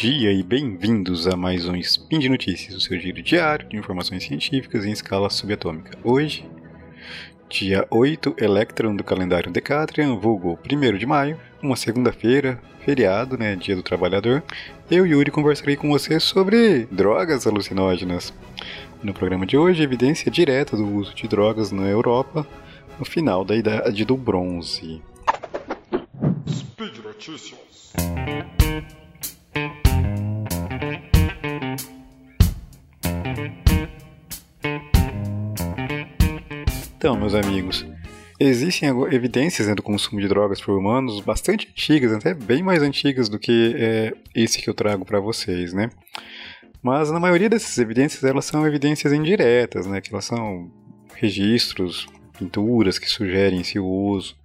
dia e bem-vindos a mais um Spin de Notícias, o seu giro diário de informações científicas em escala subatômica. Hoje, dia 8 Electron do calendário Decatrian, vulgo 1 de maio, uma segunda-feira, feriado, né, dia do trabalhador. Eu, Yuri, conversarei com você sobre drogas alucinógenas. No programa de hoje, evidência direta do uso de drogas na Europa no final da Idade do Bronze. Speed Notícias. Então, meus amigos, existem evidências né, do consumo de drogas por humanos bastante antigas, até bem mais antigas do que é, esse que eu trago para vocês, né? Mas na maioria dessas evidências elas são evidências indiretas, né? Que elas são registros, pinturas que sugerem esse uso,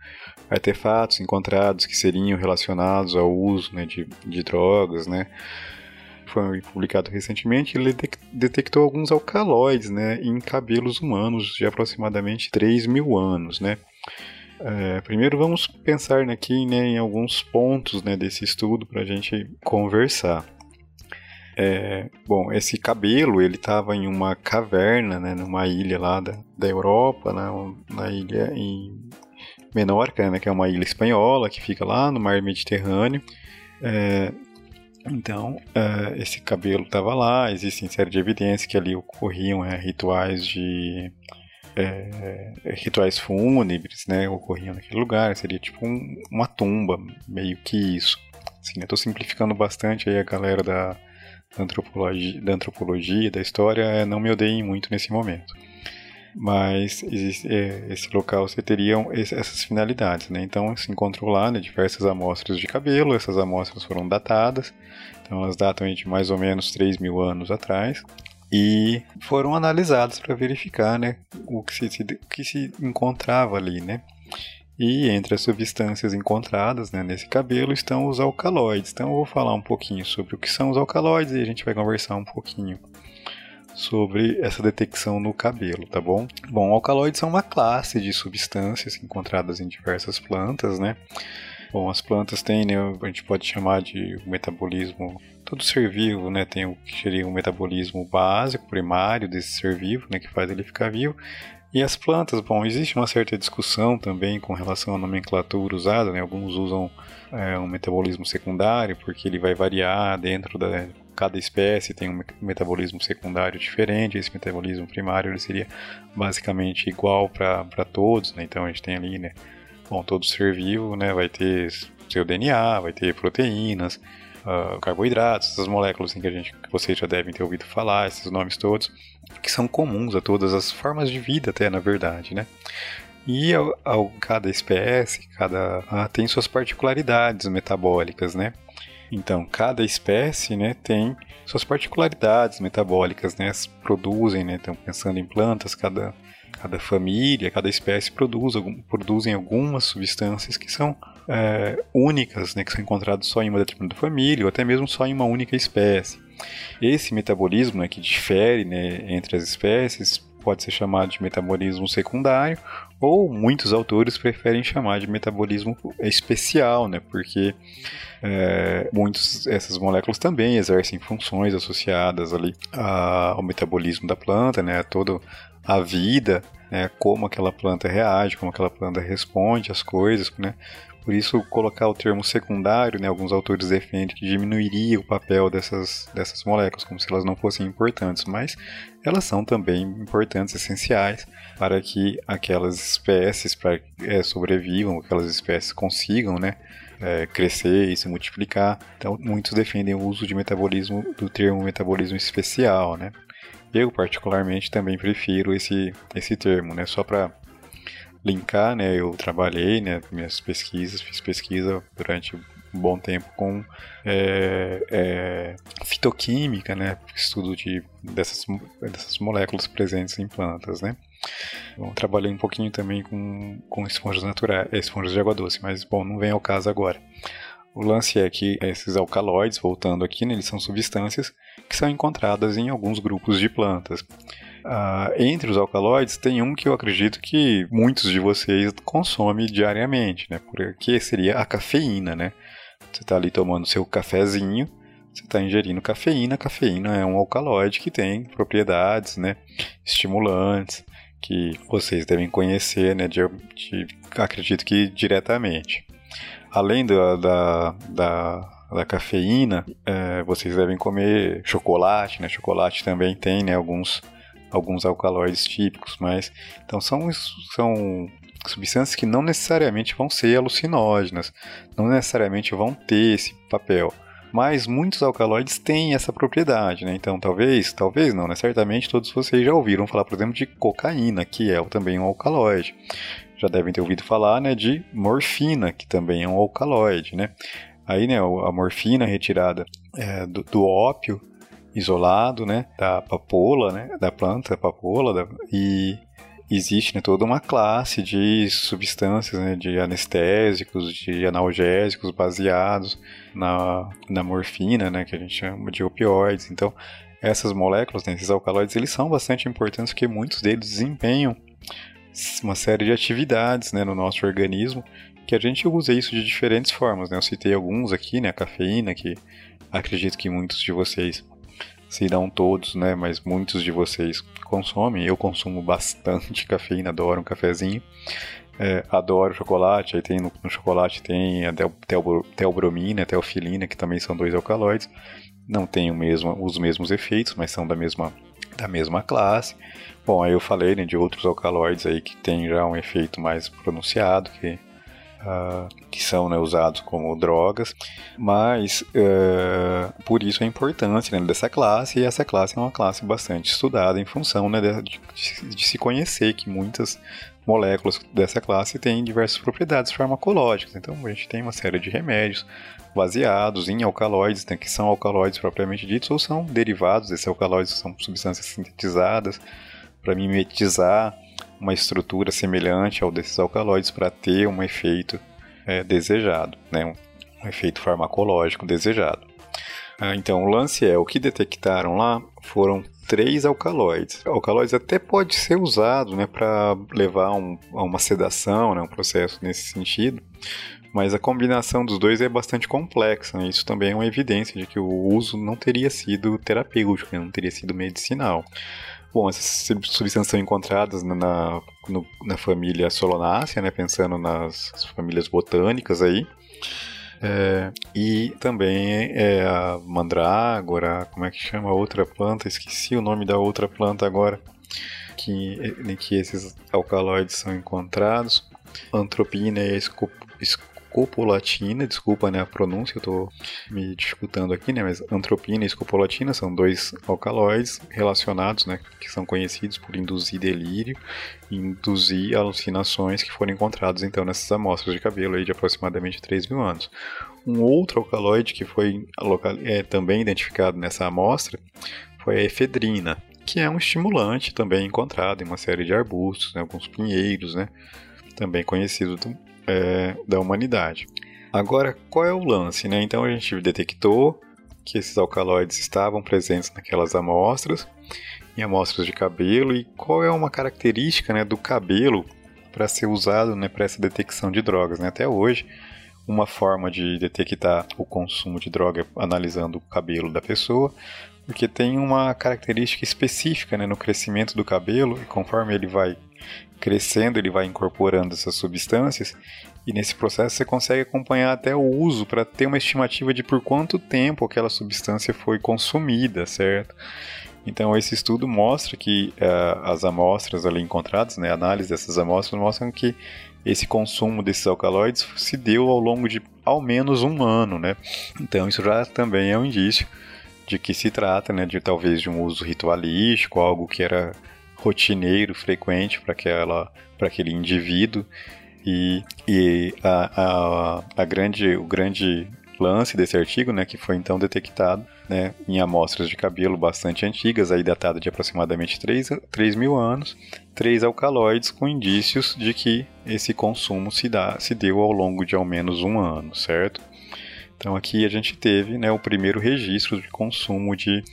artefatos encontrados que seriam relacionados ao uso né, de, de drogas, né? Foi publicado recentemente, ele detectou alguns alcaloides né, em cabelos humanos de aproximadamente 3 mil anos. Né? É, primeiro vamos pensar aqui né, em alguns pontos né, desse estudo para a gente conversar. É, bom, esse cabelo ele estava em uma caverna, né, numa ilha lá da, da Europa, né, na ilha em Menorca, né, que é uma ilha espanhola que fica lá no mar Mediterrâneo. É, então, uh, esse cabelo estava lá, existem série de evidências que ali ocorriam é, rituais de. É, rituais fúnebres, né? Ocorriam naquele lugar, seria tipo um, uma tumba, meio que isso. Assim, eu tô simplificando bastante aí a galera da, da antropologia, da antropologia, da história, não me odeiem muito nesse momento mas existe, é, esse local você teria essas finalidades, né? Então se encontrou lá né, diversas amostras de cabelo, essas amostras foram datadas, então elas datam de mais ou menos 3 mil anos atrás e foram analisadas para verificar, né, o que se, o que se encontrava ali, né? E entre as substâncias encontradas né, nesse cabelo estão os alcaloides. Então eu vou falar um pouquinho sobre o que são os alcaloides e a gente vai conversar um pouquinho sobre essa detecção no cabelo, tá bom? Bom, alcaloides são uma classe de substâncias encontradas em diversas plantas, né? Bom, as plantas têm, né, a gente pode chamar de metabolismo, todo ser vivo, né, tem o que seria o metabolismo básico, primário desse ser vivo, né, que faz ele ficar vivo, e as plantas, bom, existe uma certa discussão também com relação à nomenclatura usada, né? Alguns usam é, um metabolismo secundário porque ele vai variar dentro da cada espécie tem um metabolismo secundário diferente, esse metabolismo primário ele seria basicamente igual para todos, né? Então a gente tem ali, né? Bom, todo ser vivo, né, vai ter seu DNA, vai ter proteínas, uh, carboidratos, essas moléculas assim, que a gente, que vocês já devem ter ouvido falar, esses nomes todos, que são comuns a todas as formas de vida, até na verdade, né? E ao, ao cada espécie, cada uh, tem suas particularidades metabólicas, né? Então, cada espécie né, tem suas particularidades metabólicas, né? Produzem, né? Então, pensando em plantas, cada, cada família, cada espécie produz, algum, produzem algumas substâncias que são é, únicas, né? Que são encontradas só em uma determinada família ou até mesmo só em uma única espécie. Esse metabolismo né, que difere né, entre as espécies pode ser chamado de metabolismo secundário, ou muitos autores preferem chamar de metabolismo especial, né? Porque é, muitas essas moléculas também exercem funções associadas ali ao metabolismo da planta, né? A toda a vida, né? Como aquela planta reage, como aquela planta responde às coisas, né? Por isso, colocar o termo secundário, né, alguns autores defendem que diminuiria o papel dessas, dessas moléculas, como se elas não fossem importantes, mas elas são também importantes, essenciais, para que aquelas espécies para, é, sobrevivam, aquelas espécies consigam né, é, crescer e se multiplicar. Então, muitos defendem o uso de metabolismo, do termo metabolismo especial. Né? Eu, particularmente, também prefiro esse, esse termo, né, só para linkar, né? Eu trabalhei, né? Minhas pesquisas, fiz pesquisa durante um bom tempo com é, é, fitoquímica, né? Estudo de, dessas, dessas moléculas presentes em plantas, né? Bom, trabalhei um pouquinho também com, com esponjas naturais, esponjas de água doce, mas bom, não vem ao caso agora. O lance é que esses alcaloides, voltando aqui, né, eles são substâncias que são encontradas em alguns grupos de plantas. Uh, entre os alcaloides, tem um que eu acredito que muitos de vocês consomem diariamente, né? Porque seria a cafeína, né? Você está ali tomando seu cafezinho, você está ingerindo cafeína. Cafeína é um alcaloide que tem propriedades, né, estimulantes, que vocês devem conhecer, né, de, de acredito que diretamente. Além da, da, da, da cafeína, é, vocês devem comer chocolate, né, chocolate também tem, né, alguns alguns alcaloides típicos, mas então são são substâncias que não necessariamente vão ser alucinógenas, não necessariamente vão ter esse papel. Mas muitos alcaloides têm essa propriedade, né? Então, talvez, talvez não, né? Certamente todos vocês já ouviram falar, por exemplo, de cocaína, que é também um alcaloide. Já devem ter ouvido falar, né, de morfina, que também é um alcaloide, né? Aí, né, a morfina retirada é, do, do ópio isolado, né, da papoula, né, da planta papoula, da, e existe né, toda uma classe de substâncias, né, de anestésicos, de analgésicos baseados na, na morfina, né, que a gente chama de opioides. Então, essas moléculas, né, esses alcaloides, eles são bastante importantes porque muitos deles desempenham uma série de atividades né, no nosso organismo que a gente usa isso de diferentes formas. Né? Eu citei alguns aqui, né, a cafeína, que acredito que muitos de vocês se não todos, né, mas muitos de vocês consomem. Eu consumo bastante cafeína, adoro um cafezinho. É, adoro chocolate, aí tem no, no chocolate tem a teobromina, a teofilina, que também são dois alcaloides. Não tem mesmo, os mesmos efeitos, mas são da mesma, da mesma classe. Bom, aí eu falei né, de outros alcaloides aí que tem já um efeito mais pronunciado, que uh, que são né, usados como drogas, mas uh, por isso a importância né, dessa classe, e essa classe é uma classe bastante estudada em função né, de, de, de se conhecer que muitas moléculas dessa classe têm diversas propriedades farmacológicas. Então a gente tem uma série de remédios baseados em alcaloides, né, que são alcaloides propriamente ditos, ou são derivados desses alcaloides, são substâncias sintetizadas para mimetizar uma estrutura semelhante ao desses alcaloides para ter um efeito é, desejado, né? um, efeito farmacológico desejado. Ah, então, o lance é, o que detectaram lá foram três alcaloides. Alcaloides até pode ser usado né, para levar um, a uma sedação, né, um processo nesse sentido, mas a combinação dos dois é bastante complexa. Né? Isso também é uma evidência de que o uso não teria sido terapêutico, né? não teria sido medicinal. Bom, essas substâncias são encontradas na, na, no, na família Solonácea, né, pensando nas famílias botânicas aí. É, e também é a mandrágora, como é que chama a outra planta? Esqueci o nome da outra planta agora, que, em que esses alcaloides são encontrados. Antropina e escop, escopolatina, desculpa né, a pronúncia, eu estou me dificultando aqui, né, mas antropina e escopolatina são dois alcaloides relacionados, né, que são conhecidos por induzir delírio e induzir alucinações que foram encontrados então nessas amostras de cabelo aí de aproximadamente 3 mil anos. Um outro alcaloide que foi é, também identificado nessa amostra foi a efedrina, que é um estimulante também encontrado em uma série de arbustos, né, alguns pinheiros, né, também conhecido é, da humanidade. Agora, qual é o lance? Né? Então a gente detectou que esses alcaloides estavam presentes naquelas amostras, em amostras de cabelo, e qual é uma característica né, do cabelo para ser usado né, para essa detecção de drogas. Né? Até hoje, uma forma de detectar o consumo de droga é analisando o cabelo da pessoa, porque tem uma característica específica né, no crescimento do cabelo, e conforme ele vai crescendo, ele vai incorporando essas substâncias e nesse processo você consegue acompanhar até o uso para ter uma estimativa de por quanto tempo aquela substância foi consumida, certo? Então esse estudo mostra que uh, as amostras ali encontradas, né, a análise dessas amostras mostram que esse consumo desses alcaloides se deu ao longo de ao menos um ano, né? Então isso já também é um indício de que se trata, né, de talvez de um uso ritualístico, algo que era rotineiro, frequente para aquela, para aquele indivíduo e, e a, a, a, grande, o grande lance desse artigo, né, que foi então detectado né, em amostras de cabelo bastante antigas, aí datada de aproximadamente 3, 3 mil anos, três alcaloides com indícios de que esse consumo se, dá, se deu ao longo de ao menos um ano, certo? Então aqui a gente teve né, o primeiro registro de consumo de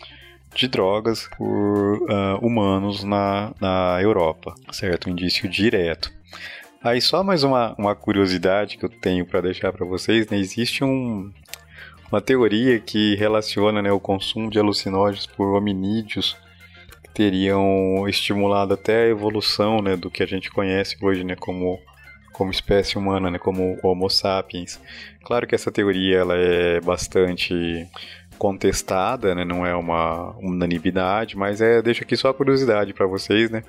de drogas por uh, humanos na, na Europa, certo? Um indício direto. Aí só mais uma, uma curiosidade que eu tenho para deixar para vocês, né? Existe um, uma teoria que relaciona né, o consumo de alucinógenos por hominídeos que teriam estimulado até a evolução né, do que a gente conhece hoje né, como, como espécie humana, né, como Homo sapiens. Claro que essa teoria ela é bastante contestada, né, não é uma unanimidade, mas é deixo aqui só a curiosidade para vocês, né,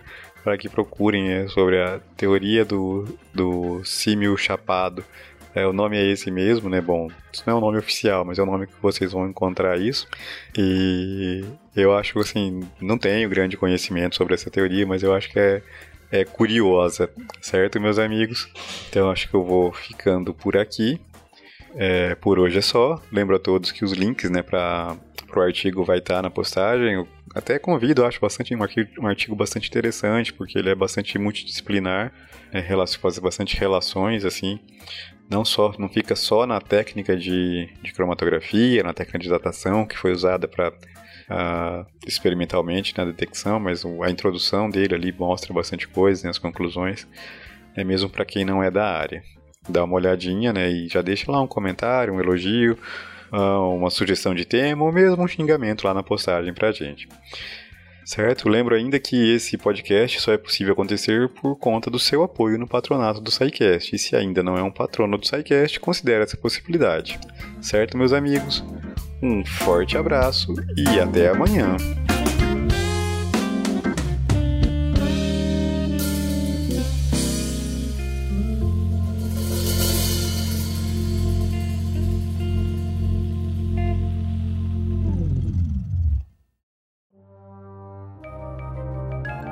para que procurem é, sobre a teoria do, do símio chapado é, o nome é esse mesmo, né? Bom, isso não é o nome oficial, mas é o nome que vocês vão encontrar isso. E eu acho assim, não tenho grande conhecimento sobre essa teoria, mas eu acho que é, é curiosa, certo, meus amigos? Então acho que eu vou ficando por aqui. É, por hoje é só. Lembro a todos que os links, né, para o artigo vai estar na postagem. Eu até convido, acho bastante um artigo, um artigo bastante interessante, porque ele é bastante multidisciplinar, é, faz bastante relações assim não só não fica só na técnica de, de cromatografia, na técnica de datação que foi usada para uh, experimentalmente na detecção, mas a introdução dele ali mostra bastante coisa, né, as conclusões, é mesmo para quem não é da área. Dá uma olhadinha, né, e já deixa lá um comentário, um elogio, uh, uma sugestão de tema ou mesmo um xingamento lá na postagem para a gente. Certo? Lembro ainda que esse podcast só é possível acontecer por conta do seu apoio no patronato do SciCast. E se ainda não é um patrono do SciCast, considere essa possibilidade. Certo, meus amigos? Um forte abraço e até amanhã!